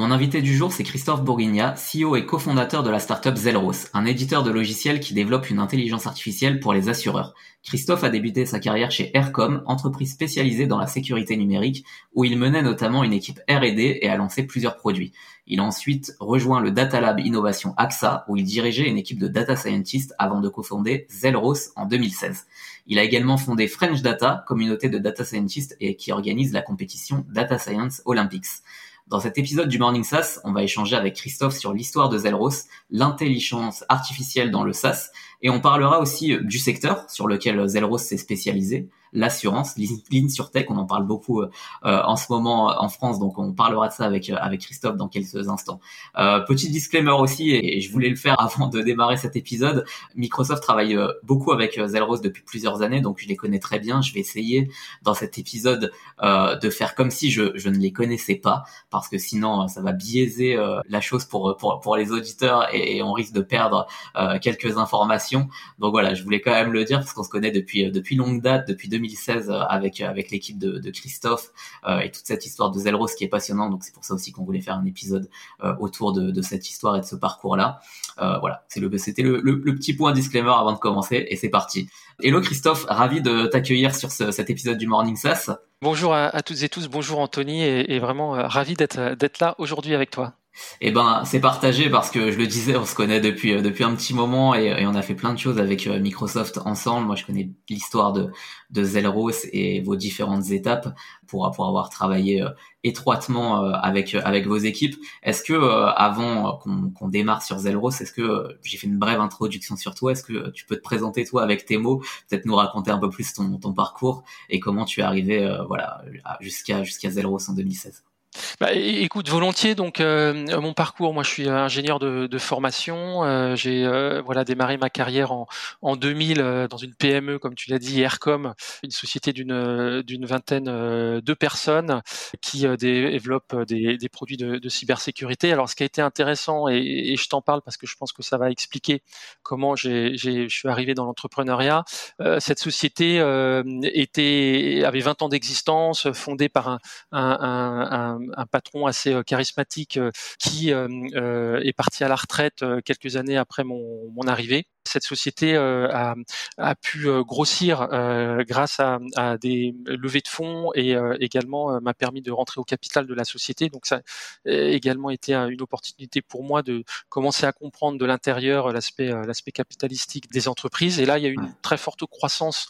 Mon invité du jour, c'est Christophe Bourguigna, CEO et cofondateur de la startup Zelros, un éditeur de logiciels qui développe une intelligence artificielle pour les assureurs. Christophe a débuté sa carrière chez Aircom, entreprise spécialisée dans la sécurité numérique, où il menait notamment une équipe R&D et a lancé plusieurs produits. Il a ensuite rejoint le Data Lab Innovation AXA, où il dirigeait une équipe de data scientists avant de cofonder Zelros en 2016. Il a également fondé French Data, communauté de data scientists et qui organise la compétition Data Science Olympics. Dans cet épisode du Morning SaaS, on va échanger avec Christophe sur l'histoire de Zelros, l'intelligence artificielle dans le SaaS, et on parlera aussi du secteur sur lequel Zelros s'est spécialisé, l'assurance, tech, on en parle beaucoup euh, en ce moment en France, donc on parlera de ça avec euh, avec Christophe dans quelques instants. Euh, petit disclaimer aussi, et je voulais le faire avant de démarrer cet épisode, Microsoft travaille euh, beaucoup avec Zelros depuis plusieurs années, donc je les connais très bien. Je vais essayer dans cet épisode euh, de faire comme si je, je ne les connaissais pas, parce que sinon ça va biaiser la chose pour, pour pour les auditeurs et, on risque de perdre quelques informations. Donc voilà, je voulais quand même le dire parce qu'on se connaît depuis depuis longue date, depuis 2016 euh, avec avec l'équipe de, Christophe euh, et toute cette histoire de Zelros qui est passionnante. Donc c'est pour ça aussi qu'on voulait faire un épisode euh, autour de, cette histoire et de ce parcours-là. voilà, c'est le c'était le, petit point disclaimer avant de commencer et c'est parti. Hello Christophe, ravi de t'accueillir sur ce, cet épisode du Morning SaaS. Bonjour à, à, toutes et tous, bonjour Anthony et, et vraiment ravi d'être d'être là aujourd'hui avec toi. Eh ben, c'est partagé parce que je le disais, on se connaît depuis euh, depuis un petit moment et, on a fait plein de choses avec euh, Microsoft ensemble. Moi, je connais l'histoire de de Zelros et vos différentes étapes pour pour avoir travaillé euh, étroitement avec avec vos équipes. Est-ce que avant qu'on démarre sur Zelros, est-ce que j'ai fait une brève introduction sur toi? Est-ce que tu peux te présenter toi avec tes mots, peut-être nous raconter un peu plus ton ton parcours et comment tu es arrivé voilà jusqu'à jusqu'à Zelros en 2016 bah, écoute, volontiers. Donc, euh, mon parcours, moi, je suis ingénieur de, de formation. Euh, j'ai euh, voilà démarré ma carrière en, en 2000 dans une PME, comme tu l'as dit, Aircom, une société d'une d'une vingtaine de personnes qui développe des, des produits de, de, cybersécurité. Alors, ce qui a été intéressant, et, et je t'en parle parce que je pense que ça va expliquer comment j'ai je suis arrivé dans l'entrepreneuriat. cette société était avait 20 ans d'existence, fondée par un, un un, patron assez euh, charismatique euh, qui euh, est parti à la retraite quelques années après mon arrivée cette société a, a, pu grossir grâce à, à, des levées de fonds et également m'a permis de rentrer au capital de la société. Donc ça a également été une opportunité pour moi de commencer à comprendre de l'intérieur l'aspect l'aspect capitalistique des entreprises. Et là, il y a eu une très forte croissance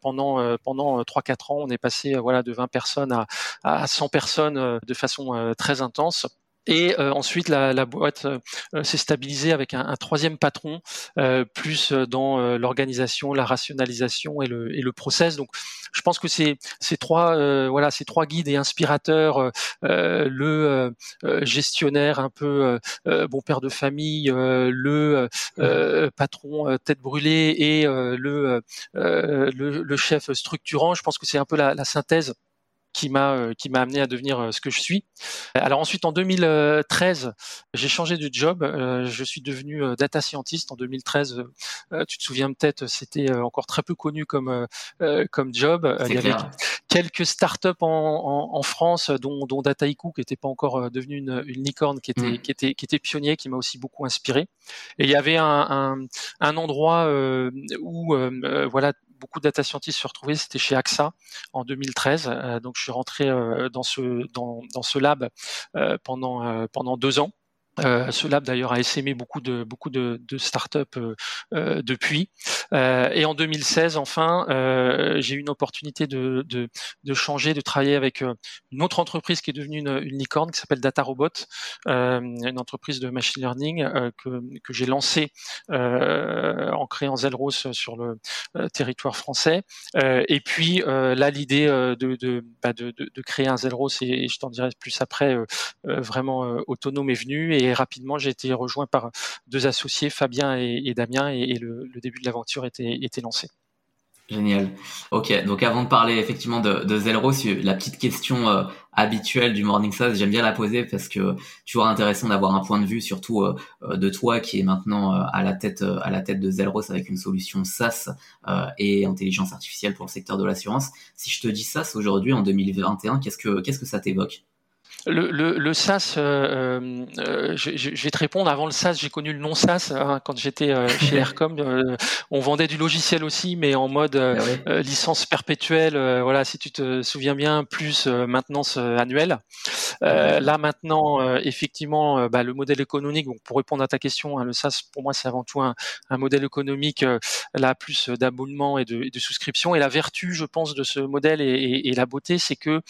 pendant pendant trois quatre ans. On est passé voilà de 20 personnes à, à 100 personnes de façon très intense. Et euh, ensuite, la, la boîte euh, s'est stabilisée avec un, un troisième patron, euh, plus dans l'organisation, la rationalisation et le, et le process. Donc, je pense que ces, ces trois, voilà, ces trois guides et inspirateurs, le gestionnaire un peu bon père de famille, le patron tête brûlée et le, le, le, chef structurant, je pense que c'est un peu la, la synthèse qui m'a euh, qui m'a amené à devenir euh, ce que je suis. Alors ensuite en 2013, j'ai changé de job, euh, je suis devenu data scientist en 2013. Tu te souviens peut-être, c'était encore très peu connu comme comme job. Il y avait quelques startups en, en, en France, dont, dont Dataiku, qui n'était pas encore devenu une, une licorne, qui était, mm. qui était, qui était pionnier, qui m'a aussi beaucoup inspiré. Et il y avait un, un, un endroit où, voilà, beaucoup de data scientists se retrouvaient, c'était chez AXA en 2013. Euh, donc je suis rentré euh, dans ce dans, ce lab euh, pendant pendant deux ans. Euh, ce lab d'ailleurs a essaimé beaucoup de beaucoup de, de startups euh, euh, depuis. Euh, et en 2016, enfin, euh, j'ai eu une opportunité de, de, de, changer, de travailler avec une autre entreprise qui est devenue une, une licorne qui s'appelle DataRobot, une entreprise de machine learning que, que j'ai lancée en créant Zelros sur le territoire français. et puis là, l'idée de, bah, de, de, de, créer un Zelros, et, je t'en dirai plus après, vraiment autonome est venue. Rapidement, j'ai été rejoint par deux associés, Fabien et, Damien, et, le, début de l'aventure était, lancé. Génial. Ok, donc avant de parler effectivement de, de Zelros, la petite question euh, habituelle du Morning SaaS, j'aime bien la poser parce que toujours intéressant d'avoir un point de vue, surtout euh, euh, de toi qui est maintenant à la tête à la tête de Zelros avec une solution SaaS et intelligence artificielle pour le secteur de l'assurance. Si je te dis SaaS aujourd'hui en 2021, qu'est-ce que qu'est-ce que ça t'évoque? Le, le, le SaaS, euh, euh, euh je, je, vais te répondre. Avant le SaaS, j'ai connu le non SaaS hein, quand j'étais euh, chez Aircom. on vendait du logiciel aussi, mais en mode ah licence perpétuelle. voilà, si tu te souviens bien, plus maintenance annuelle. là maintenant, effectivement, bah, le modèle économique. Donc pour répondre à ta question, hein, le SaaS pour moi c'est avant tout un, un modèle économique là plus d'abonnement et de, et de, souscription. Et la vertu, je pense, de ce modèle et, et, et la beauté, c'est que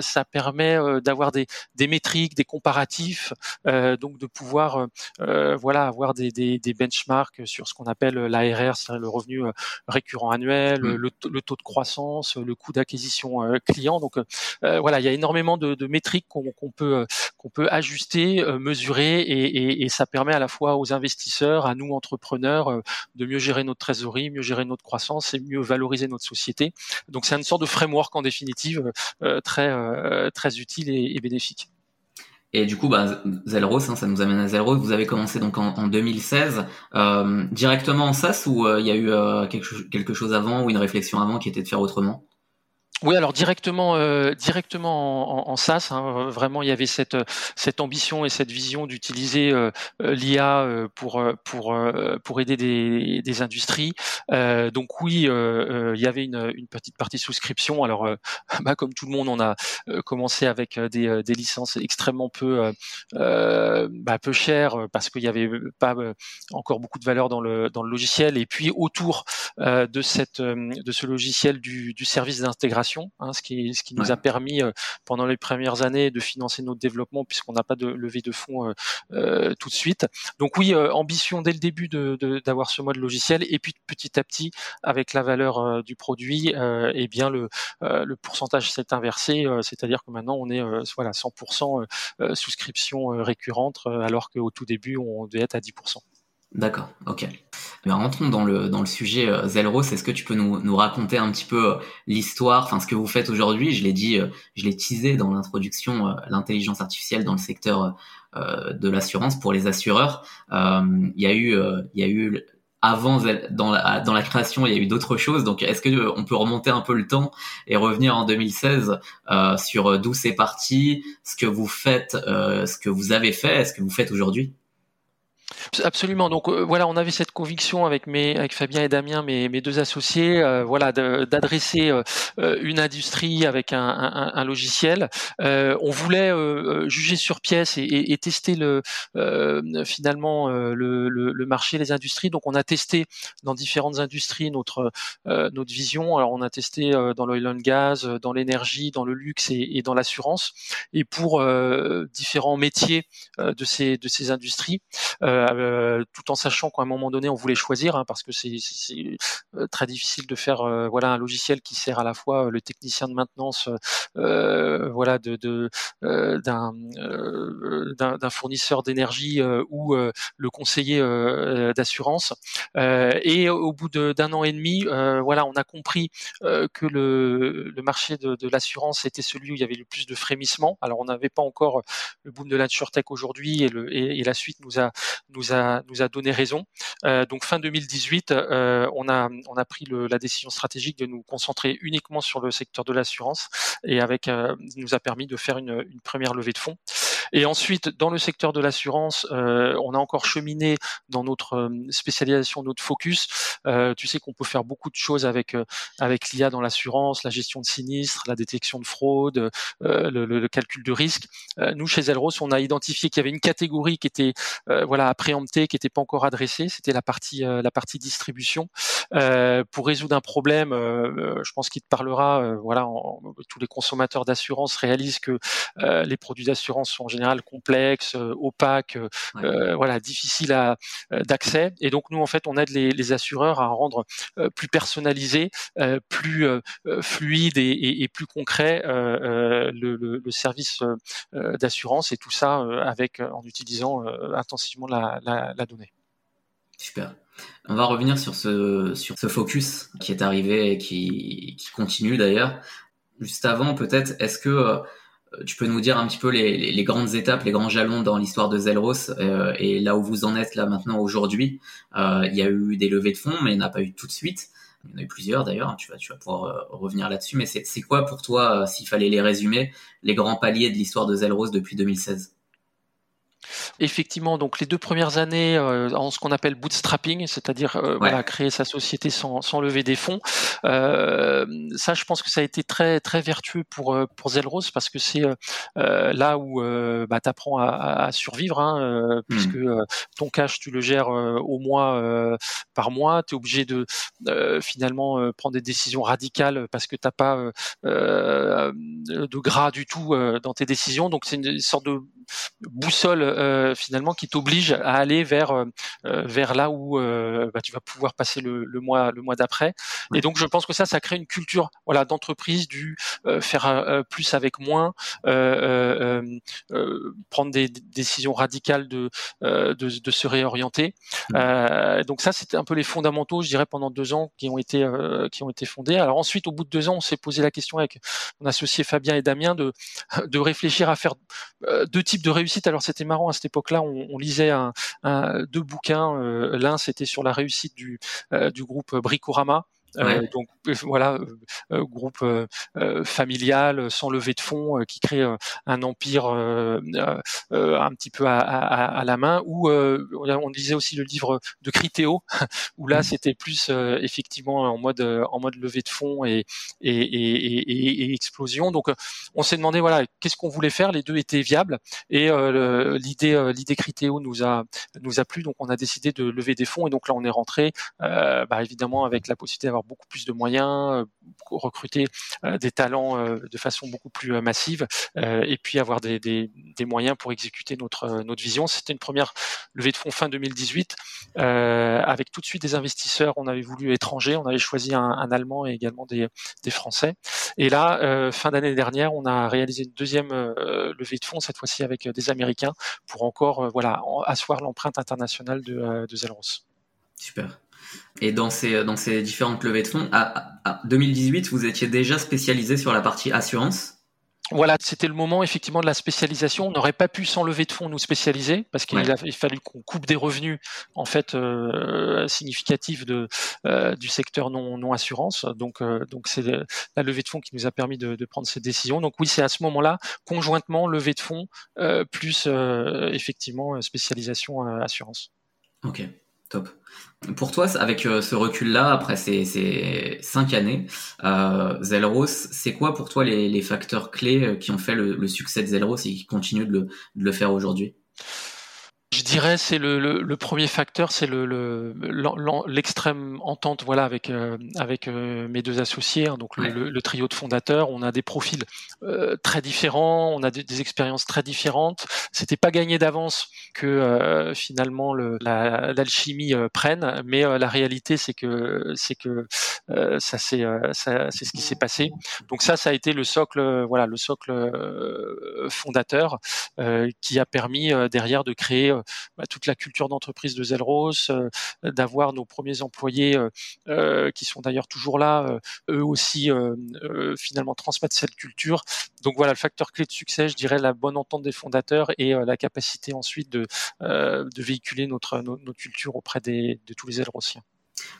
ça permet d'avoir des des métriques, des comparatifs, euh, donc de pouvoir euh, euh, voilà avoir des, des, des, benchmarks sur ce qu'on appelle l'ARR, c'est-à-dire le revenu récurrent annuel, mmh. le, le, taux de croissance, le coût d'acquisition client. Donc voilà, il y a énormément de, de métriques qu'on peut qu'on peut ajuster, mesurer, et, et, et, ça permet à la fois aux investisseurs, à nous entrepreneurs, de mieux gérer notre trésorerie, mieux gérer notre croissance et mieux valoriser notre société. Donc c'est une sorte de framework en définitive très très utile et, et bénéfique. Et du coup, bah, Zelros, hein, ça nous amène à Zelros. Vous avez commencé donc en, 2016 euh, directement en SaaS ou euh, il y a eu euh, quelque, chose avant ou une réflexion avant qui était de faire autrement? Oui, alors directement, euh, directement en, en, SaaS, hein, vraiment, il y avait cette ambition et cette vision d'utiliser euh, l'IA euh, pour aider des, industries. Donc oui, il y avait une, petite partie souscription. Alors, bah, comme tout le monde, on a commencé avec des, licences extrêmement peu bah, chères parce qu'il n'y avait pas encore beaucoup de valeur dans le logiciel. Et puis autour de cette de ce logiciel du service d'intégration Hein, ce qui, ce qui nous a permis euh, pendant les premières années de financer notre développement puisqu'on n'a pas de levée de fonds euh, euh, tout de suite. Donc oui, ambition dès le début d'avoir de, ce mode logiciel et puis petit à petit avec la valeur du produit, eh bien le, le pourcentage s'est inversé, c'est-à-dire que maintenant on est voilà 100% souscription récurrente alors qu'au tout début on devait être à 10%. D'accord, ok. Mais rentrons dans le dans le sujet euh, Zelros. Est-ce que tu peux nous, nous raconter un petit peu euh, l'histoire, enfin ce que vous faites aujourd'hui? Je l'ai dit, euh, je l'ai teasé dans l'introduction, l'intelligence artificielle dans le secteur de l'assurance pour les assureurs. Il y a eu il y a eu avant dans la, dans la création, il y a eu d'autres choses. Donc, est-ce que on peut remonter un peu le temps et revenir en 2016 sur d'où c'est parti, ce que vous faites, ce que vous avez fait, ce que vous faites aujourd'hui? Absolument. Donc euh, voilà, on avait cette conviction avec mes, avec Fabien et Damien, mes, mes deux associés, euh, voilà, d'adresser euh, une industrie avec un, un, un logiciel. on voulait juger sur pièce et, et, et tester le finalement le, le, le, marché, les industries. Donc on a testé dans différentes industries notre notre vision. Alors on a testé dans l'oil and gas, dans l'énergie, dans le luxe et, et dans l'assurance. Et pour différents métiers de ces de ces industries. Euh, tout en sachant qu'à un moment donné on voulait choisir, hein, parce que c'est euh, très difficile de faire euh, voilà un logiciel qui sert à la fois le technicien de maintenance, voilà de d'un d'un fournisseur d'énergie ou le conseiller d'assurance. et au bout d'un an et demi, voilà, on a compris que le, le marché de, de l'assurance était celui où il y avait le plus de frémissement. Alors on n'avait pas encore le boom de l'insurtech aujourd'hui et, et, et la suite nous a nous a nous a donné raison. Euh, donc fin 2018, euh, on a on a pris la décision stratégique de nous concentrer uniquement sur le secteur de l'assurance et avec euh, nous a permis de faire une première levée de fonds. Et ensuite, dans le secteur de l'assurance, on a encore cheminé dans notre spécialisation, notre focus. tu sais qu'on peut faire beaucoup de choses avec avec l'IA dans l'assurance, la gestion de sinistres, la détection de fraude, le, le, calcul de risque. nous, chez Elros, on a identifié qu'il y avait une catégorie qui était voilà appréhentée, qui n'était pas encore adressée. C'était la partie la partie distribution. pour résoudre un problème, je pense qu'il te parlera. voilà, tous les consommateurs d'assurance réalisent que les produits d'assurance sont en général complexes, opaques, voilà, difficiles à d'accès. Et donc nous, en fait, on aide les, les assureurs à rendre plus personnalisé, plus fluide et, et, plus concret le, le, le, service d'assurance et tout ça avec en utilisant intensivement la, la, la donnée. Super. On va revenir sur ce, sur ce focus qui est arrivé et qui, qui continue d'ailleurs. Juste avant, peut-être, est-ce que tu peux nous dire un petit peu les, grandes étapes, les grands jalons dans l'histoire de Zelros euh, et là où vous en êtes là maintenant aujourd'hui. Euh, il y a eu des levées de fonds, mais il n'y en a pas eu tout de suite. Il y en a eu plusieurs d'ailleurs. Tu vas, tu vas pouvoir euh, revenir là-dessus. Mais c'est quoi pour toi, s'il fallait les résumer, les grands paliers de l'histoire de Zelros depuis 2016 Effectivement, donc les deux premières années euh, en ce qu'on appelle bootstrapping, c'est-à-dire euh, voilà, créer sa société sans, sans lever des fonds. Euh, ça, je pense que ça a été très très vertueux pour pour Zelros parce que c'est là où bah, tu apprends à, à survivre, hein, puisque mmh. ton cash tu le gères au mois par mois, tu es obligé de finalement prendre des décisions radicales parce que t'as pas de gras du tout dans tes décisions. Donc c'est une sorte de boussole euh, finalement qui t'oblige à aller vers euh, euh, vers là où bah, tu vas pouvoir passer le, le mois le mois d'après. Et donc je pense que ça, ça crée une culture voilà d'entreprise du faire plus avec moins, prendre des, décisions radicales de, de, de se réorienter. donc ça, c'était un peu les fondamentaux, je dirais, pendant deux ans qui ont été qui ont été fondés. Alors ensuite, au bout de deux ans, on s'est posé la question avec mon associé Fabien et Damien de de réfléchir à faire deux types de réussite. Alors c'était marrant à cette époque-là, on, lisait un, deux bouquins. Euh, l'un c'était sur la réussite du, euh, du groupe Bricorama euh, donc euh, voilà, euh, groupe familial sans levée de fonds qui crée un empire un petit peu à, à, à la main. Ou on disait aussi le livre de Critéo, où là mmh. c'était plus effectivement en mode en mode levée de fonds et et, et, et explosion. Donc on s'est demandé voilà qu'est-ce qu'on voulait faire? Les deux étaient viables et l'idée l'idée Critéo nous a nous a plu. Donc on a décidé de lever des fonds et donc là on est rentré bah, évidemment avec la possibilité d'avoir beaucoup plus de moyens, euh, recruter euh, des talents euh, de façon beaucoup plus massive, et puis avoir des, moyens pour exécuter notre vision. C'était une première levée de fonds fin 2018, avec tout de suite des investisseurs. On avait voulu étrangers, on avait choisi un, Allemand et également des, Français. Et là, fin d'année dernière, on a réalisé une deuxième levée de fonds, cette fois-ci avec des Américains, pour encore voilà asseoir l'empreinte internationale de, de. Super. Et dans ces, dans ces différentes levées de fonds, à, 2018, vous étiez déjà spécialisé sur la partie assurance? Voilà, c'était le moment effectivement de la spécialisation. On n'aurait pas pu sans lever de fonds nous spécialiser parce qu'il a fallu qu'on coupe des revenus en fait euh, significatifs de euh, du secteur non non assurance. Donc euh, donc c'est la levée de fonds qui nous a permis de, de prendre cette décision. Donc oui, c'est à ce moment-là conjointement levée de fonds euh, plus euh, effectivement spécialisation assurance. Ok. Top. Pour toi, avec euh, ce recul-là, après ces, cinq années, euh, Zelros, c'est quoi pour toi les, facteurs clés euh, qui ont fait le, succès de Zelros et qui continuent de le faire aujourd'hui? Je dirais c'est le, le, le, premier facteur, c'est le, l'extrême entente voilà avec euh, avec euh, mes deux associés, hein, donc le, trio de fondateurs. On a des profils euh, très différents, on a des, expériences très différentes. C'était pas gagné d'avance que finalement l'alchimie prenne, mais la réalité c'est que c'est que ça c'est ça c'est ce qui s'est passé. Donc ça ça a été le socle voilà le socle fondateur qui a permis derrière de créer bah, toute la culture d'entreprise de Zelros, euh, d'avoir nos premiers employés euh, euh, qui sont d'ailleurs toujours là, eux aussi finalement transmettre cette culture. Donc voilà, le facteur clé de succès, je dirais la bonne entente des fondateurs et la capacité ensuite de, véhiculer notre, notre, culture auprès des, de tous les Zelrosiens.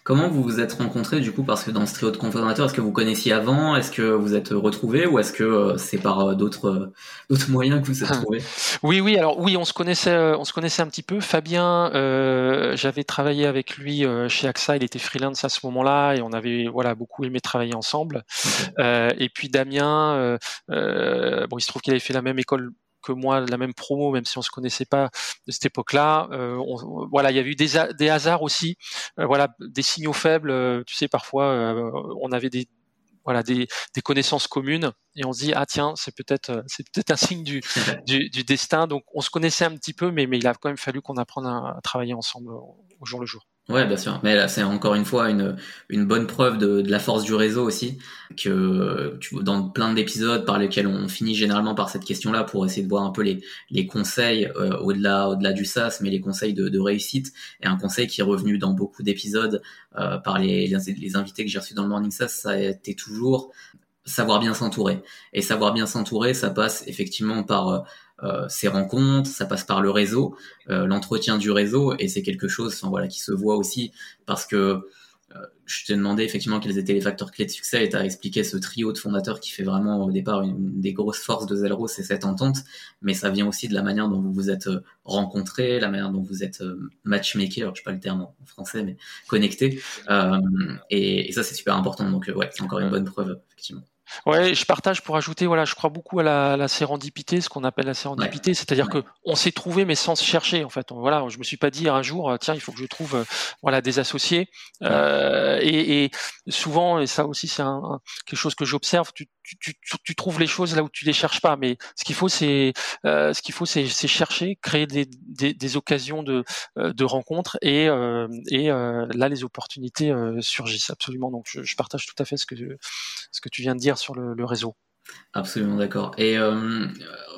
Comment vous vous êtes rencontrés du coup Parce que dans ce trio de cofondateurs, est-ce que vous connaissiez avant? Est-ce que vous êtes retrouvés? Ou est-ce que euh, c'est par euh, d'autres euh, d'autres moyens que vous êtes trouvés? Oui, oui. Alors oui, on se connaissait, on se connaissait un petit peu. Fabien, j'avais travaillé avec lui chez AXA. Il était freelance à ce moment-là et on avait voilà beaucoup aimé travailler ensemble. et puis Damien, bon, il se trouve qu'il avait fait la même école moi la même promo, même si on se connaissait pas de cette époque-là. Euh, voilà, il y avait eu des, hasards aussi, euh, voilà, des signaux faibles. Euh, tu sais, parfois, on avait des voilà des, connaissances communes et on se dit ah tiens c'est peut-être c'est peut-être un signe du, destin donc on se connaissait un petit peu mais il a quand même fallu qu'on apprenne à travailler ensemble au jour le jour. Ouais, bien sûr. Mais là, c'est encore une fois une, une bonne preuve de, de la force du réseau aussi, que tu, dans plein d'épisodes par lesquels on finit généralement par cette question-là pour essayer de voir un peu les, les conseils euh, au-delà au-delà du SaaS, mais les conseils de, de, réussite. Et un conseil qui est revenu dans beaucoup d'épisodes euh, par les, les, invités que j'ai reçus dans le Morning SaaS, ça a été toujours savoir bien s'entourer. Et savoir bien s'entourer, ça passe effectivement par euh, euh, ces rencontres, ça passe par le réseau, euh, l'entretien du réseau, et c'est quelque chose, enfin, voilà, qui se voit aussi parce que euh, je t'ai demandé effectivement quels étaient les facteurs clés de succès et tu as expliqué ce trio de fondateurs qui fait vraiment au départ une, des grosses forces de Zelro, c'est cette entente, mais ça vient aussi de la manière dont vous vous êtes rencontrés, la manière dont vous êtes matchmaker, alors je sais pas le terme en français, mais connecté, euh, et, et, ça c'est super important, donc ouais, c'est encore une bonne preuve effectivement. Ouais, je partage pour ajouter, voilà, je crois beaucoup à la, la sérendipité, ce qu'on appelle la sérendipité, c'est-à-dire que on s'est trouvé mais sans se chercher en fait. Voilà, je me suis pas dit un jour, tiens, il faut que je trouve, euh, voilà, des associés. Euh, et, et, souvent, et ça aussi c'est un, quelque chose que j'observe, tu, tu, trouves les choses là où tu les cherches pas. Mais ce qu'il faut, c'est euh, chercher, créer des, occasions de, euh, de rencontres et, euh, là les opportunités surgissent absolument. Donc je, partage tout à fait ce que tu viens de dire sur le, réseau. Absolument d'accord. Et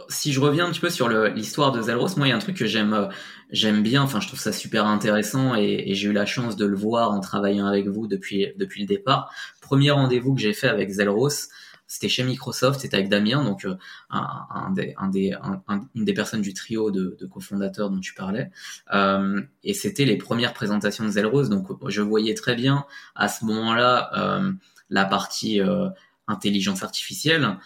si je reviens un petit peu sur l'histoire de Zalros, moi il y a un truc que j'aime bien. Enfin je trouve ça super intéressant et, j'ai eu la chance de le voir en travaillant avec vous depuis depuis le départ. Premier rendez-vous que j'ai fait avec Zelros, c'était chez Microsoft, c'était avec Damien, donc euh, une des personnes du trio de, cofondateurs dont tu parlais. Euh, et c'était les premières présentations de Zelrose, donc je voyais très bien à ce moment-là euh, la partie intelligence artificielle,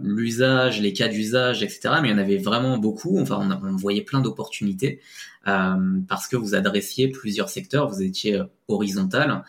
l'usage, les cas d'usage, etc. Mais il y en avait vraiment beaucoup. Enfin, on, voyait plein d'opportunités parce que vous adressiez plusieurs secteurs, vous étiez horizontal,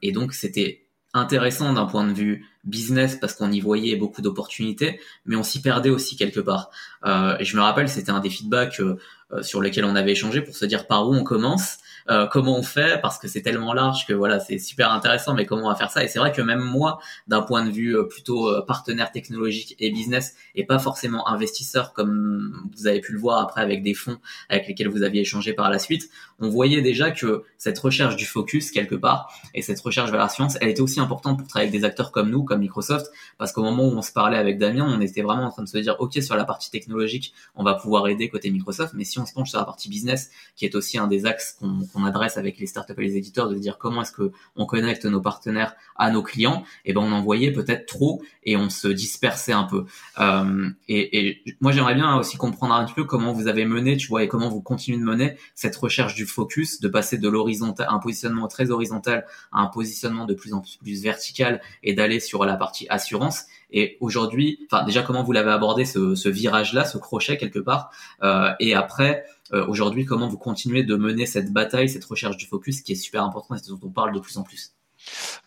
et donc c'était intéressant d'un point de vue business parce qu'on y voyait beaucoup d'opportunités, mais on s'y perdait aussi quelque part. Euh, et je me rappelle, c'était un des feedbacks euh, euh, sur lesquels on avait échangé pour se dire par où on commence, euh, comment on fait, parce que c'est tellement large que voilà, c'est super intéressant, mais comment on va faire ça Et c'est vrai que même moi, d'un point de vue plutôt partenaire technologique et business, et pas forcément investisseur comme vous avez pu le voir après avec des fonds avec lesquels vous aviez échangé par la suite, on voyait déjà que cette recherche du focus quelque part et cette recherche vers la science, elle était aussi importante pour travailler avec des acteurs comme nous, comme Microsoft, parce qu'au moment où on se parlait avec Damien, on était vraiment en train de se dire, ok, sur la partie technologique, on va pouvoir aider côté Microsoft, mais si on se penche sur la partie business, qui est aussi un des axes qu'on adresse avec les startups et les éditeurs, de dire comment est-ce que on connecte nos partenaires à nos clients, et eh ben on en voyait peut-être trop et on se dispersait un peu. Euh, et, et, moi, j'aimerais bien aussi comprendre un petit peu comment vous avez mené, tu vois, et comment vous continuez de mener cette recherche du focus, de passer de l'horizontal, un positionnement très horizontal à un positionnement de plus en plus vertical et d'aller sur la partie assurance. Et aujourd'hui, enfin déjà comment vous l'avez abordé ce, virage-là, ce crochet quelque part, euh, et après euh, aujourd'hui comment vous continuez de mener cette bataille, cette recherche du focus qui est super importante et dont on parle de plus en plus?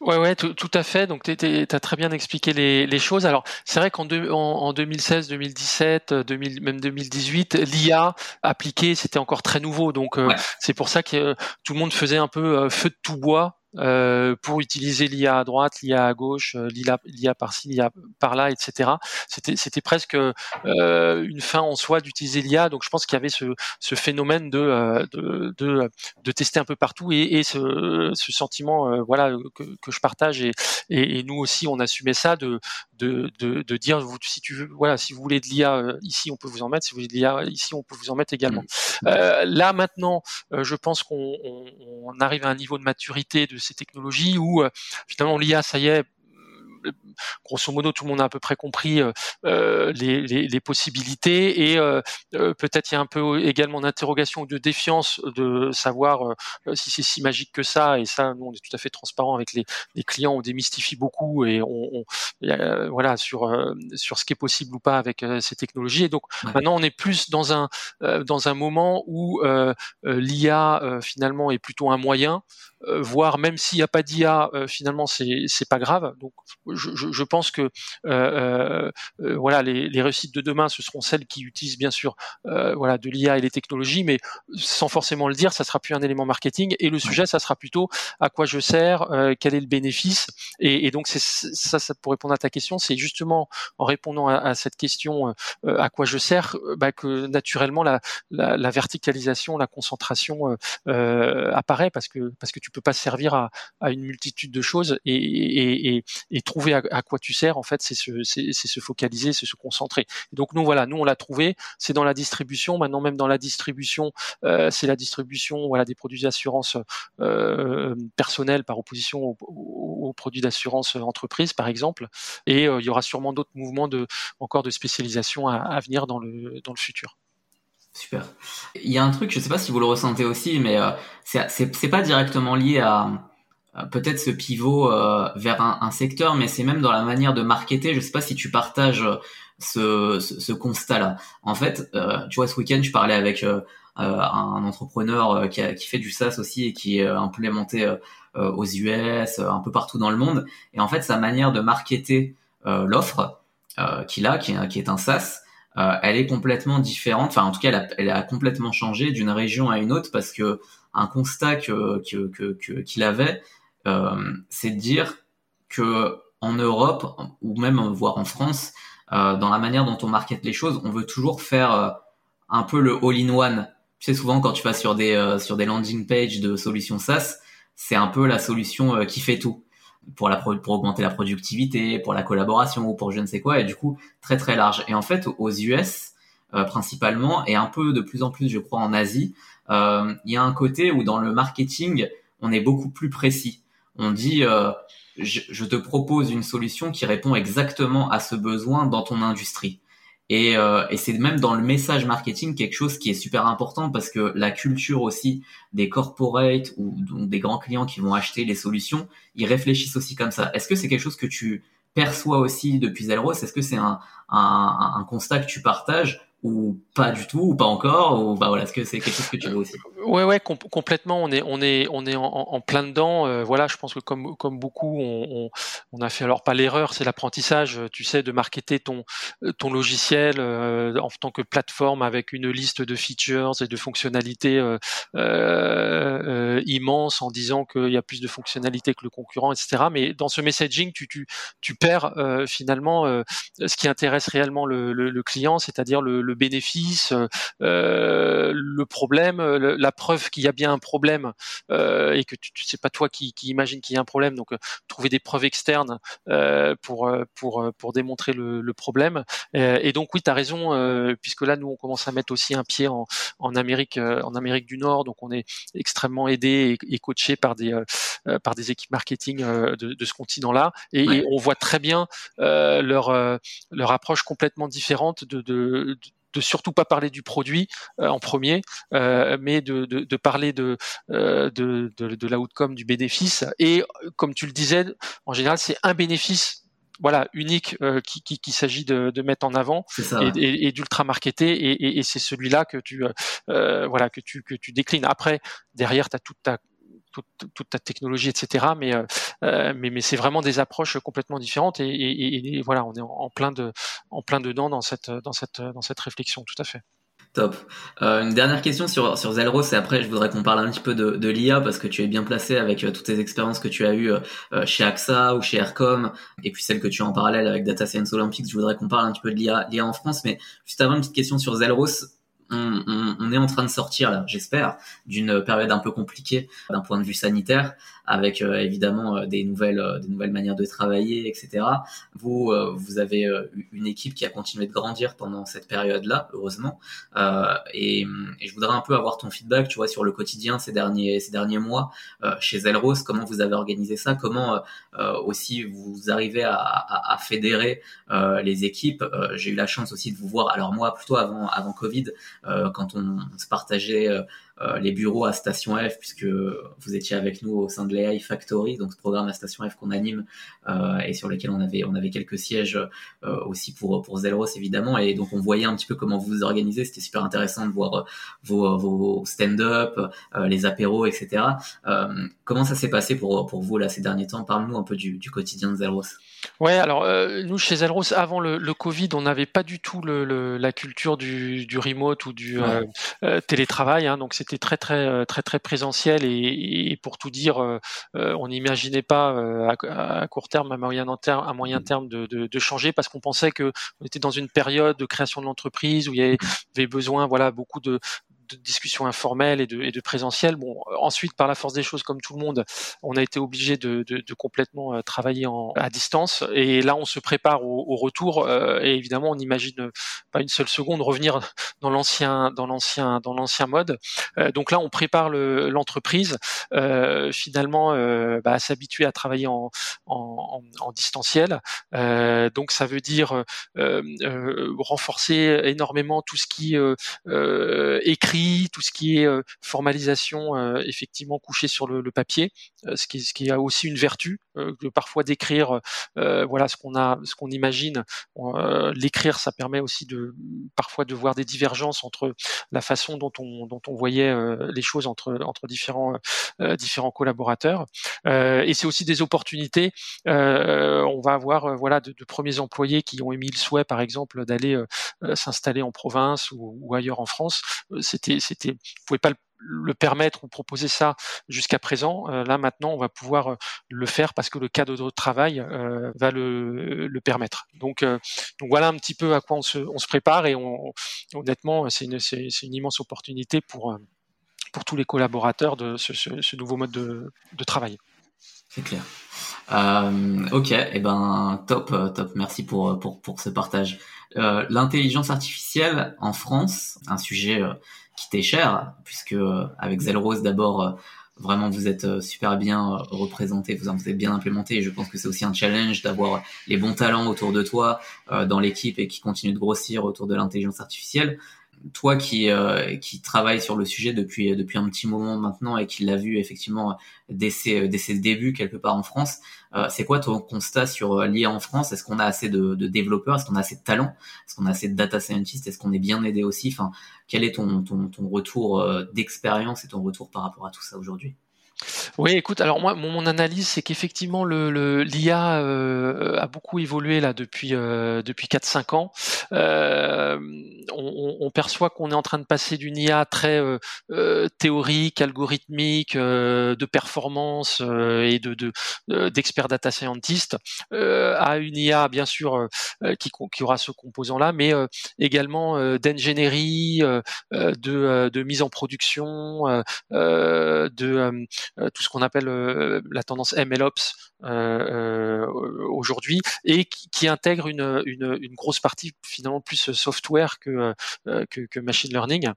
Ouais, ouais, tout, tout à fait. Donc, tu as très bien expliqué les, les choses. Alors, c'est vrai qu'en en, en 2016, 2017, 2000, même 2018, l'IA appliquée, c'était encore très nouveau. Donc, euh, c'est pour ça que euh, tout le monde faisait un peu euh, feu de tout bois euh, pour utiliser l'IA à droite, l'IA à gauche, euh, l'IA, par-ci, l'IA par-là, etc. C'était, presque euh, une fin en soi d'utiliser l'IA. Donc je pense qu'il y avait ce, ce phénomène de, euh, de, de, de, tester un peu partout et, et ce, ce, sentiment, euh, voilà, que, que, je partage et, et, et, nous aussi on assumait ça de, de, de, de dire si tu veux, voilà, si vous voulez de l'IA ici, on peut vous en mettre. Si vous voulez de l'IA ici, on peut vous en mettre également. Mmh. là maintenant, je pense qu'on on, on arrive à un niveau de maturité de ces technologies où euh, finalement l'IA, ça y est, grosso modo, tout le monde a à peu près compris les, les, les, possibilités et peut-être il y a un peu également d'interrogation ou de défiance de savoir si c'est si magique que ça. Et ça, nous, on est tout à fait transparent avec les, les clients, on démystifie beaucoup et on, on voilà sur sur ce qui est possible ou pas avec ces technologies. Et donc maintenant, on est plus dans un dans un moment où l'IA finalement est plutôt un moyen euh, voire même s'il n'y a pas d'IA, euh, finalement c'est c'est pas grave. Donc je, je, je pense que euh, voilà les, les réussites de demain ce seront celles qui utilisent bien sûr voilà de l'IA et les technologies, mais sans forcément le dire, ça sera plus un élément marketing. Et le sujet ça sera plutôt à quoi je sers, quel est le bénéfice. Et, et donc c'est ça, ça pour répondre à ta question, c'est justement en répondant à, à cette question à quoi je sers bah, que naturellement la, la, la, verticalisation, la concentration apparaît parce que parce que tu tu peux pas servir à, à une multitude de choses et, et, et, et trouver à, à, quoi tu sers en fait c'est se, c'est, se focaliser c'est se concentrer. Donc nous voilà nous on l'a trouvé. C'est dans la distribution. Maintenant même dans la distribution euh, c'est la distribution voilà des produits d'assurance euh, personnels par opposition aux, produits d'assurance entreprise par exemple. Et euh, il y aura sûrement d'autres mouvements de encore de spécialisation à, venir dans le dans le futur. Super. Il y a un truc, je sais pas si vous le ressentez aussi, mais euh, c'est pas directement lié à, peut-être ce pivot euh, vers un, un, secteur, mais c'est même dans la manière de marketer. Je sais pas si tu partages ce, ce, ce constat-là. En fait, euh, tu vois, ce week-end, je parlais avec euh, un entrepreneur qui, a, qui, fait du SaaS aussi et qui est implémenté aux US, un peu partout dans le monde. Et en fait, sa manière de marketer l'offre qu'il a, qui, qui est un SaaS, euh, elle est complètement différente. Enfin, en tout cas, elle a, elle a complètement changé d'une région à une autre parce que un constat que qu'il que, qu'il avait, euh, c'est de dire que en Europe ou même voire en France, euh, dans la manière dont on market les choses, on veut toujours faire euh, un peu le all-in-one. Tu sais, souvent quand tu vas sur des euh, sur des landing pages de solutions SaaS, c'est un peu la solution qui fait tout pour augmenter la productivité, pour la collaboration ou pour je ne sais quoi et du coup très très large. Et en fait aux US euh, principalement et un peu de plus en plus je crois en Asie, euh, il y a un côté où dans le marketing on est beaucoup plus précis. On dit euh, je, te propose une solution qui répond exactement à ce besoin dans ton industrie. Et, euh, et c'est même dans le message marketing quelque chose qui est super important parce que la culture aussi des corporates ou des grands clients qui vont acheter les solutions, ils réfléchissent aussi comme ça. Est-ce que c'est quelque chose que tu perçois aussi depuis Zelros Est-ce que c'est un, un constat que tu partages? Ou pas du tout ou pas encore ou bah voilà est-ce que c'est quelque chose que tu veux aussi? Ouais ouais complètement on est on est on est en, plein dedans euh, voilà je pense que comme comme beaucoup on, on, on a fait alors pas l'erreur c'est l'apprentissage tu sais de marketer ton ton logiciel euh, en tant que plateforme avec une liste de features et de fonctionnalités euh, euh immense en disant qu'il y a plus de fonctionnalités que le concurrent etc mais dans ce messaging tu tu tu perds finalement ce qui intéresse réellement le, le, client c'est-à-dire le bénéfice, euh, euh, le problème, euh, la preuve qu'il y a bien un problème et que tu, tu sais pas toi qui, qui imagine qu'il y a un problème, donc trouver des preuves externes pour pour pour démontrer le, le problème. et donc oui, tu as raison, puisque là nous on commence à mettre aussi un pied en, en Amérique en Amérique du Nord, donc on est extrêmement aidé et, et coaché par des par des équipes marketing de, de ce continent-là, et, et, on voit très bien leur leur approche complètement différente de, de, de surtout pas parler du produit euh, en premier, euh, mais de, de, de, parler de, euh, de, de, de l'outcome du bénéfice. Et comme tu le disais, en général, c'est un bénéfice voilà unique euh, qui, qui, qui s'agit de, de, mettre en avant ça, et, et, et d'ultra marketer et, et, et c'est celui-là que tu euh, voilà que tu que tu déclines. Après derrière tu as toute ta toute, ta technologie, etc. Mais, euh, euh, mais, c'est vraiment des approches complètement différentes et, voilà, on est en, plein dedans dans cette, réflexion, tout à fait. Top. Euh, une dernière question sur, sur Zelros et après je voudrais qu'on parle un petit peu de, l'IA parce que tu es bien placé avec toutes tes expériences que tu as eues chez AXA ou chez Aircom et puis celles que tu as en parallèle avec Data Science Olympics. Je voudrais qu'on parle un petit peu de l'IA en France, mais juste avant une petite question sur Zelros on, est en train de sortir, là, j'espère, d'une période un peu compliquée d'un point de vue sanitaire. Avec évidemment des nouvelles, des nouvelles manières de travailler, etc. Vous, vous avez une équipe qui a continué de grandir pendant cette période-là, heureusement. Et, et, je voudrais un peu avoir ton feedback, tu vois, sur le quotidien ces derniers, ces derniers mois chez Zelrose. Comment vous avez organisé ça? Comment aussi vous arrivez à, à, à fédérer les équipes? J'ai eu la chance aussi de vous voir. Alors moi, plutôt avant, avant Covid, quand on, on se partageait euh, les bureaux à Station F, puisque vous étiez avec nous au sein de l'AI Factory, donc ce programme à Station F qu'on anime euh, et sur lequel on avait on avait quelques sièges euh, aussi pour pour Zelros évidemment, et donc on voyait un petit peu comment vous vous organisez. C'était super intéressant de voir vos, vos stand-up, les apéros, etc. comment ça s'est passé pour pour vous là ces derniers temps? Parle-nous un peu du, du quotidien de Zelros. Ouais, alors nous chez Zelros, avant le, le Covid, on n'avait pas du tout le, la culture du, du remote ou du télétravail, hein, donc c'était très très euh, très très présentiel et, pour tout dire, euh, euh, on n'imaginait pas à, court terme, à moyen terme, à moyen terme de, de, changer parce qu'on pensait que on était dans une période de création de l'entreprise où il y avait besoin, voilà, beaucoup de, de discussions informelles et de, et de présentiel. Bon, ensuite, par la force des choses, comme tout le monde, on a été obligé de, de, de, complètement euh, travailler en, à distance. Et là, on se prépare au, au retour. Euh, et évidemment, on n'imagine pas une seule seconde revenir dans l'ancien, dans l'ancien, dans l'ancien mode. Euh, donc là, on prépare l'entreprise finalement bah, à s'habituer à travailler en, en, en distanciel. donc ça veut dire renforcer énormément tout ce qui écrit tout ce qui est euh, formalisation euh, effectivement couché sur le, papier, euh, ce qui, ce qui a aussi une vertu de parfois d'écrire voilà ce qu'on a, ce qu'on imagine. L'écrire, ça permet aussi de parfois de voir des divergences entre la façon dont on dont on voyait les choses entre entre différents différents collaborateurs. et c'est aussi des opportunités. on va avoir voilà de, premiers employés qui ont émis le souhait, par exemple, d'aller s'installer en province ou, ou, ailleurs en France. c'était c'était, vous pouvez pas le, permettre ou proposer ça jusqu'à présent. Euh, là maintenant, on va pouvoir euh, le faire parce que le cadre de travail euh, va le, permettre. Donc, voilà un petit peu à quoi on se, on prépare et on, honnêtement, c'est une, immense opportunité pour tous les collaborateurs de ce, nouveau mode de, travail. C'est clair. Ok, et eh ben top, top. Merci pour ce partage. L'intelligence artificielle en France, un sujet qui t'est cher, puisque euh, avec Zelrose d'abord, euh, vraiment vous êtes euh, super bien représenté, vous, vous êtes bien implémenté. Et je pense que c'est aussi un challenge d'avoir les bons talents autour de toi dans l'équipe et qui continue de grossir autour de l'intelligence artificielle toi qui euh, qui travaille sur le sujet depuis depuis un petit moment maintenant et qui l'a vu effectivement dès ses dès ses débuts quelque part en France, euh, c'est quoi ton constat sur euh, l'IA en France? Est-ce qu'on a assez de, de développeurs? Est-ce qu'on a assez de talents? Est-ce qu'on a assez de data scientists? Est-ce qu'on est bien aidé aussi? Enfin, quel est ton ton, ton retour d'expérience et ton retour par rapport à tout ça aujourd'hui? Oui, écoute, alors moi, mon, analyse, c'est qu'effectivement, le, l'IA euh, a beaucoup évolué là depuis euh, depuis 4-5 ans. Euh, on, perçoit qu'on est en train de passer d'une IA très théorique, algorithmique, de performance et de, de d'experts data scientist à une IA, bien sûr, qui, qui aura ce composant-là, mais également d'ingénierie, de, de mise en production, de euh, tout ce qu'on appelle euh, la tendance MLOps euh, aujourd'hui et qui, intègre une, une, une, grosse partie finalement plus software que, que, que, machine learning.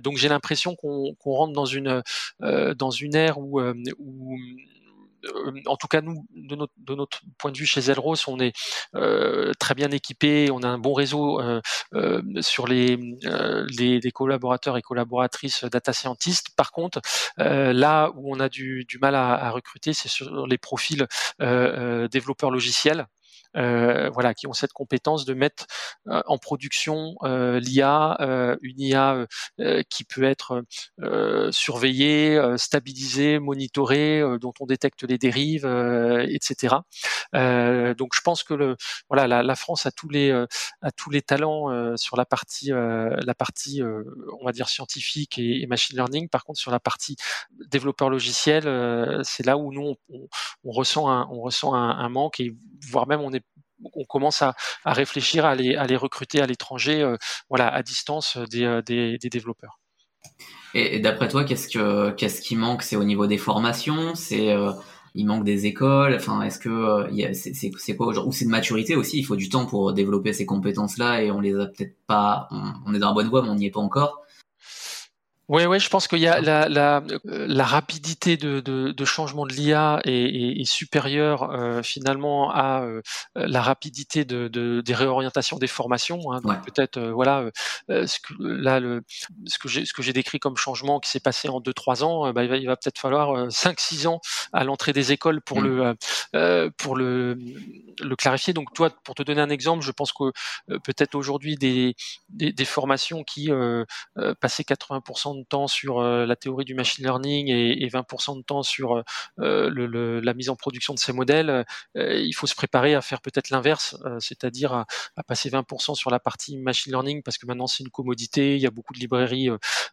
donc j'ai l'impression qu'on rentre dans une dans une ère où, où euh, en tout cas nous, de notre, de notre, point de vue chez Zelros, on est euh, très bien équipé, on a un bon réseau euh, euh sur les, les, les, collaborateurs et collaboratrices data scientists. Par contre, là où on a du, du mal à, à recruter, c'est sur les profils développeurs logiciels. Euh, voilà, qui ont cette compétence de mettre euh, en production euh, l'IA, une IA qui peut être surveillée, stabilisée, monitorée, dont on détecte les dérives, etc. donc je pense que voilà, la, France a tous les a tous les talents sur la partie la partie on va dire scientifique et, machine learning. Par contre, sur la partie développeur logiciel, c'est là où nous on, ressent un, on ressent un manque et voire même on est on commence à, réfléchir à les, recruter à l'étranger, euh, voilà, à distance euh, des, des, développeurs. Et, d'après toi, qu'est-ce que qu'est-ce qui manque? C'est au niveau des formations, c'est il manque des écoles? Enfin, est-ce que c'est quoi Ou c'est de maturité aussi? Il faut du temps pour développer ces compétences-là et on les a peut-être pas. on, est dans la bonne voie, mais on n'y est pas encore. Oui, ouais, je pense qu'il y a la, la, la rapidité de, de, de, changement de l'IA est, est, est, supérieure euh, finalement à euh, la rapidité de, de, des réorientations des formations. Hein. Donc peut-être euh, voilà euh, ce que là le ce que j'ai ce que j'ai décrit comme changement qui s'est passé en deux trois ans, bah, il va, il va peut-être falloir cinq six ans à l'entrée des écoles pour mmh. le pour le le clarifier. Donc toi, pour te donner un exemple, je pense que peut-être aujourd'hui des, des, des formations qui passaient 80% de temps sur euh, la théorie du machine learning et, 20% de temps sur euh, la mise en production de ces modèles, euh, il faut se préparer à faire peut-être l'inverse, c'est-à-dire à, passer 20% sur la partie machine learning parce que maintenant c'est une commodité, il y a beaucoup de librairies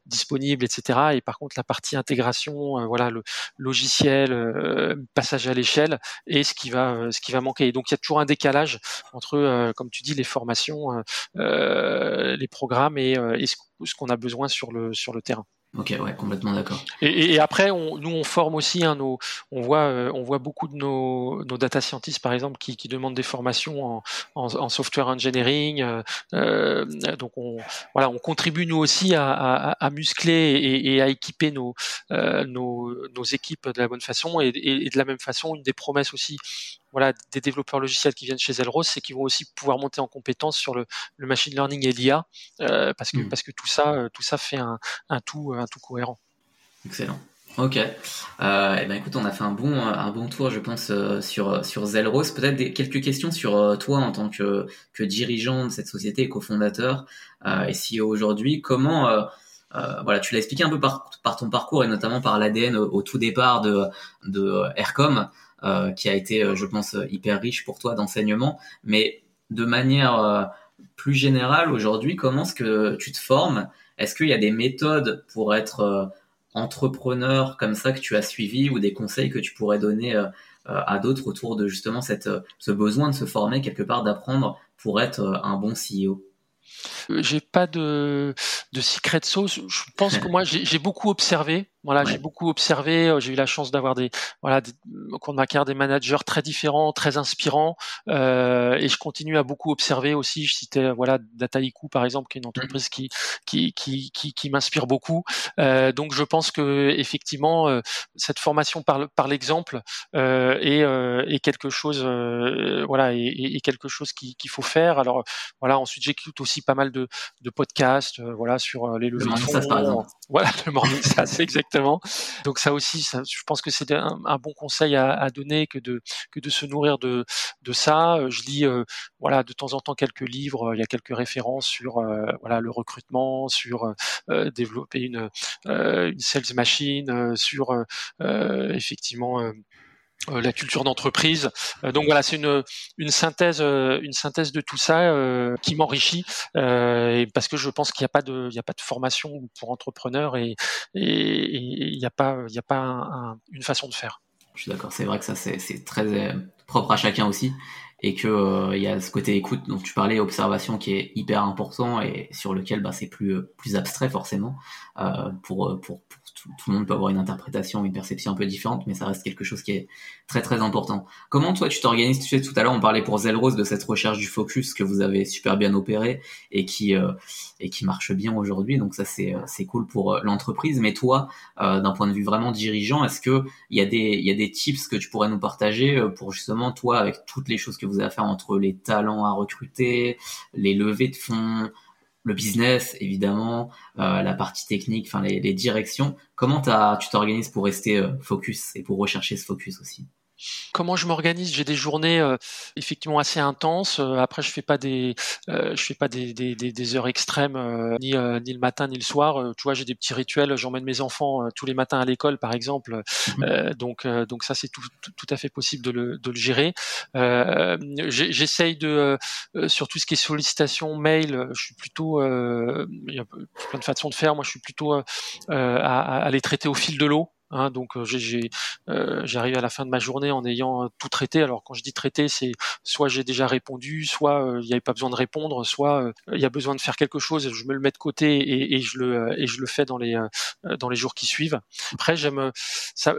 disponibles, etc. Et par contre la partie intégration, voilà, le logiciel, passage à l'échelle, est ce qui va ce qui va manquer. Et donc il y a toujours un décalage entre, comme tu dis, les formations, les programmes et, et ce qu'on a besoin sur le sur le terrain. Ok, ouais, complètement d'accord. Et, et, après, on, nous, on forme aussi, hein, nos, on voit, euh, on voit beaucoup de nos, nos data scientists, par exemple, qui, qui demandent des formations en, en, en software engineering. Euh, euh donc, on, voilà, on contribue nous aussi à, à, à muscler et, et, à équiper nos, euh, nos, nos, équipes de la bonne façon. Et, et, de la même façon, une des promesses aussi voilà, des développeurs logiciels qui viennent chez Elros, c'est qu'ils vont aussi pouvoir monter en compétence sur le, le machine learning et l'IA, euh, parce que hmm. parce que tout ça, euh, tout ça fait un, un tout un tout cohérent. Excellent. Ok. Euh, eh ben écoute, on a fait un bon un bon tour, je pense, euh, sur sur Zelros. Peut-être quelques questions sur toi en tant que que dirigeant de cette société et cofondateur euh, et si aujourd'hui, comment voilà, tu l'as expliqué un peu par, par ton parcours et notamment par l'ADN au, au, tout départ de, de Aircom. Euh, qui a été, euh, je pense, hyper riche pour toi d'enseignement. Mais de manière euh, plus générale, aujourd'hui, comment est-ce que tu te formes? Est-ce qu'il y a des méthodes pour être entrepreneur comme ça que tu as suivi ou des conseils que tu pourrais donner à d'autres autour de justement cette, ce besoin de se former quelque part, d'apprendre pour être un bon CEO J'ai pas de, de secret sauce. Je pense que moi, j'ai beaucoup observé voilà, j'ai beaucoup observé. Euh, j'ai eu la chance d'avoir des, voilà, au cours de ma carrière, des managers très différents, très inspirants, euh, et je continue à beaucoup observer aussi. Je citais, voilà, Dataiku par exemple, qui est une entreprise qui qui qui qui, qui m'inspire beaucoup. Euh, donc, je pense que effectivement, euh, cette formation par par l'exemple euh, est, euh, est quelque chose, voilà, est, est, quelque chose qu'il faut faire. Alors, voilà. Ensuite, j'écoute aussi pas mal de de podcasts, voilà, sur les levées de fonds. Voilà, le morning ça, c'est donc ça aussi, je pense que c'est un, bon conseil à, donner que de que de se nourrir de de ça. Euh, je lis euh, voilà de temps en temps quelques livres. Il y a quelques références sur euh, voilà le recrutement, sur développer une une sales machine, sur effectivement euh, la culture d'entreprise. Euh, donc voilà, c'est une, synthèse, euh, une synthèse de tout ça qui m'enrichit parce que je pense qu'il n'y a pas de, il y a pas de formation pour entrepreneurs et, et, il n'y a pas, il y a pas une façon de faire. Je suis d'accord, c'est vrai que ça c'est très propre à chacun aussi et que il y a ce côté écoute dont tu parlais, observation qui est hyper important et sur lequel bah, c'est plus plus abstrait forcément pour, pour, pour tout, le monde peut avoir une interprétation, une perception un peu différente, mais ça reste quelque chose qui est très très important. Comment toi tu t'organises? Tu sais, tout à l'heure on parlait pour Zelrose de cette recherche du focus que vous avez super bien opéré et qui euh, et qui marche bien aujourd'hui. Donc ça c'est euh, c'est cool pour euh, l'entreprise. Mais toi, d'un point de vue vraiment dirigeant, est-ce que il y a des il y a des tips que tu pourrais nous partager pour justement toi avec toutes les choses que vous avez à faire entre les talents à recruter, les levées de fonds, le business, évidemment, euh, la partie technique, enfin les, les, directions. Comment tu t'organises pour rester euh, focus et pour rechercher ce focus aussi? Comment je m'organise J'ai des journées euh, effectivement assez intenses. Euh, après, je fais pas des, euh, je fais pas des, des, des heures extrêmes ni, ni le matin ni le soir. tu vois, j'ai des petits rituels. J'emmène mes enfants tous les matins à l'école, par exemple. Mhm. donc, donc ça, c'est tout, tout, à fait possible de le, de le gérer. J'essaye de, sur tout ce qui est sollicitation, mail, je suis plutôt, il y a plein de façons de faire. Moi, je suis plutôt à, à les traiter au fil de l'eau. Hein, donc j'ai j'arrive à la fin de ma journée en ayant tout traité. Alors quand je dis traité, c'est soit j'ai déjà répondu, soit il n'y avait pas besoin de répondre, soit il y a besoin de faire quelque chose, je me le mets de côté et, je le et je le fais dans les dans les jours qui suivent. Après j'aime ça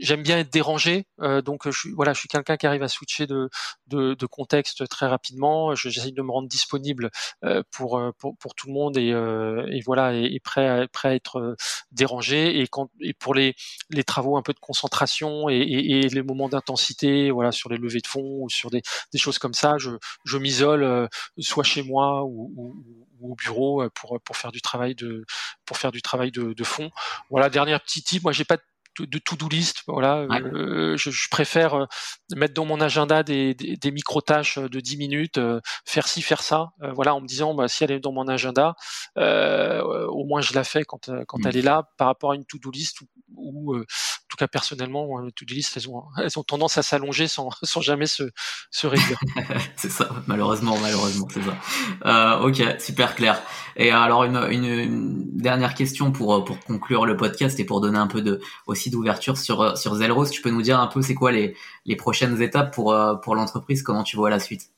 j'aime bien être dérangé, euh, donc je suis voilà, je suis quelqu'un qui arrive à switcher de, de, de contexte très rapidement. J'essaie de me rendre disponible euh, pour, euh, pour, tout le monde et, euh, et voilà et, prêt à, prêt à être euh, dérangé et quand et pour les les travaux un peu de concentration et, et, et les moments d'intensité, voilà sur les levées de fond ou sur des, des choses comme ça, je, je m'isole soit chez moi ou, ou, ou, au bureau pour pour faire du travail de pour faire du travail de, de fond. Voilà, dernier petit tip, moi j'ai pas de de to-do list. Voilà, euh, je, je, préfère euh, mettre dans mon agenda des, des, des micro-tâches de 10 minutes, euh, faire ci, faire ça. Euh, voilà, en me disant, bah, si elle est dans mon agenda, au moins je la fais quand, quand mmh. elle est là, par rapport à une to-do list où, en tout cas personnellement, les to-do list, elles ont, elles ont tendance à s'allonger sans, sans jamais se, se réduire. c'est ça, malheureusement, malheureusement, c'est ça. ok, super clair. Et alors une, une, une, dernière question pour pour conclure le podcast et pour donner un peu de aussi d'ouverture sur sur Zelros. Tu peux nous dire un peu c'est quoi les les prochaines étapes pour pour l'entreprise, comment tu vois la suite?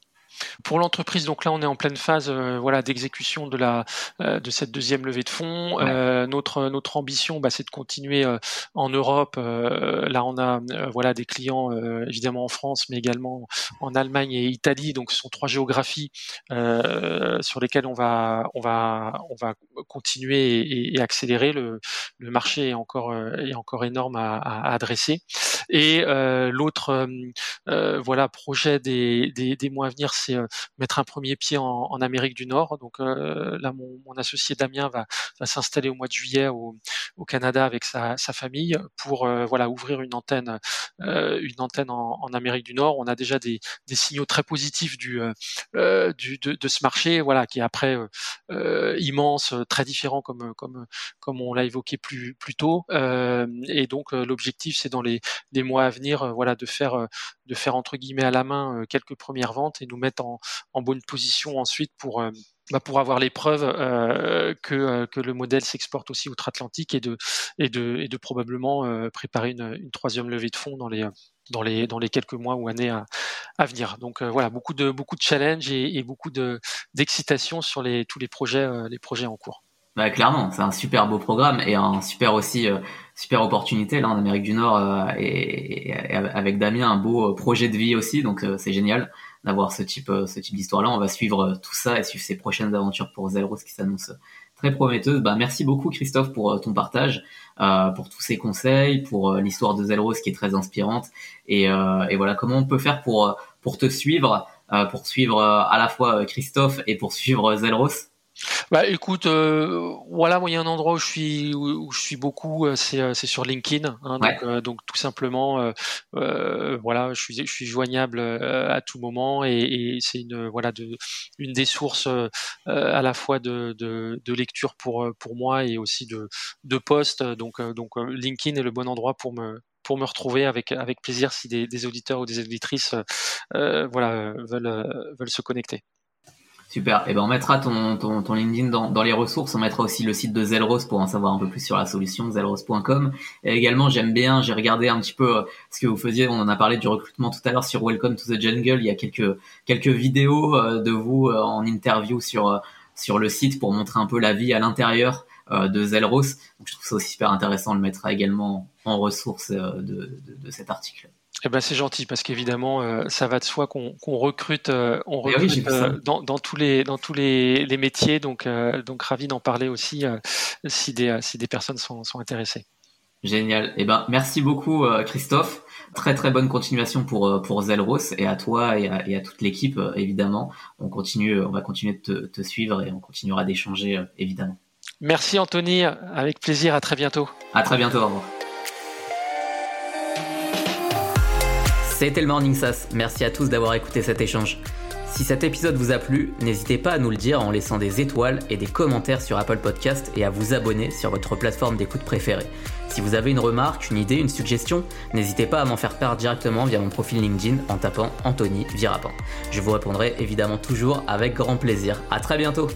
Pour l'entreprise, donc là, on est en pleine phase, euh, voilà, d'exécution de la euh, de cette deuxième levée de fonds. Euh, notre notre ambition, bah, c'est de continuer euh, en Europe. Euh, là, on a voilà des clients évidemment en France, mais également en Allemagne et Italie. Donc, ce sont trois géographies sur lesquelles on va on va on va continuer et, et accélérer. Le le marché est encore est encore énorme à, à adresser. Et l'autre voilà projet des, des des mois à venir, c'est euh, mettre un premier pied en, Amérique du Nord. Donc euh, là, mon, associé Damien va, s'installer au mois de juillet au, Canada avec sa, famille pour euh, voilà ouvrir une antenne, une antenne en, Amérique du Nord. On a déjà des, signaux très positifs du, de, ce marché, voilà, qui est après immense, très différent comme comme comme on l'a évoqué plus plus tôt. et donc l'objectif, c'est dans les, les mois à venir, voilà, de faire de faire entre guillemets à la main quelques premières ventes et nous mettre en, en bonne position ensuite pour euh, bah pour avoir les preuves euh, que, euh, que le modèle s'exporte aussi outre-Atlantique et de, et, de, et de probablement euh, préparer une, une, troisième levée de fonds dans les, dans les, dans les quelques mois ou années à, à venir. Donc euh, voilà, beaucoup de, beaucoup de challenges et, et beaucoup d'excitation sur les, tous les projets, les projets en cours. Bah, clairement, c'est un super beau programme et un super aussi super opportunité là en Amérique du Nord et, et, avec Damien un beau projet de vie aussi donc c'est génial d'avoir ce type, euh, ce type d'histoire-là. On va suivre euh, tout ça et suivre ses prochaines aventures pour Zelros qui s'annoncent très prometteuses. Bah, merci beaucoup Christophe pour euh, ton partage, euh, pour tous ces conseils, pour l'histoire de Zelros qui est très inspirante. Et, euh, et, voilà, comment on peut faire pour, pour te suivre, euh, pour suivre à la fois Christophe et pour suivre Zelros bah écoute, euh, voilà, moi il y a un endroit où je suis où, où je suis beaucoup, euh, c'est euh, c'est sur LinkedIn, hein, ouais. donc, euh, donc tout simplement, euh, voilà, je suis je suis joignable à tout moment et, et c'est une voilà de une des sources à la fois de, de, de lecture pour pour moi et aussi de de posts, donc donc LinkedIn est le bon endroit pour me pour me retrouver avec avec plaisir si des, des auditeurs ou des auditrices voilà veulent veulent se connecter. Super. Et eh ben on mettra ton, ton, LinkedIn dans, dans, les ressources. On mettra aussi le site de Zelros pour en savoir un peu plus sur la solution, zelros.com. Et également, j'aime bien, j'ai regardé un petit peu euh, ce que vous faisiez. On en a parlé du recrutement tout à l'heure sur Welcome to the Jungle. Il y a quelques quelques vidéos euh, de vous euh, en interview sur sur le site pour montrer un peu la vie à l'intérieur de Zelros. Donc je trouve ça aussi super intéressant. On le mettra également en ressources de, de cet article. Eh ben c'est gentil parce qu'évidemment euh, ça va de soi qu'on qu recrute, euh, on recrute oui, euh, dans, dans, tous les dans tous les, les métiers donc donc ravi d'en parler aussi si des si des personnes sont, sont intéressées. Génial. Eh ben merci beaucoup Christophe. Très très bonne continuation pour pour Zelros et à toi et à, et à toute l'équipe évidemment. On continue on va continuer de te, te suivre et on continuera d'échanger évidemment. Merci Anthony, avec plaisir. À très bientôt. À très bientôt. Au revoir. C'était le Morning Sass, merci à tous d'avoir écouté cet échange. Si cet épisode vous a plu, n'hésitez pas à nous le dire en laissant des étoiles et des commentaires sur Apple Podcast et à vous abonner sur votre plateforme d'écoute préférée. Si vous avez une remarque, une idée, une suggestion, n'hésitez pas à m'en faire part directement via mon profil LinkedIn en tapant Anthony Virapin. Je vous répondrai évidemment toujours avec grand plaisir. À très bientôt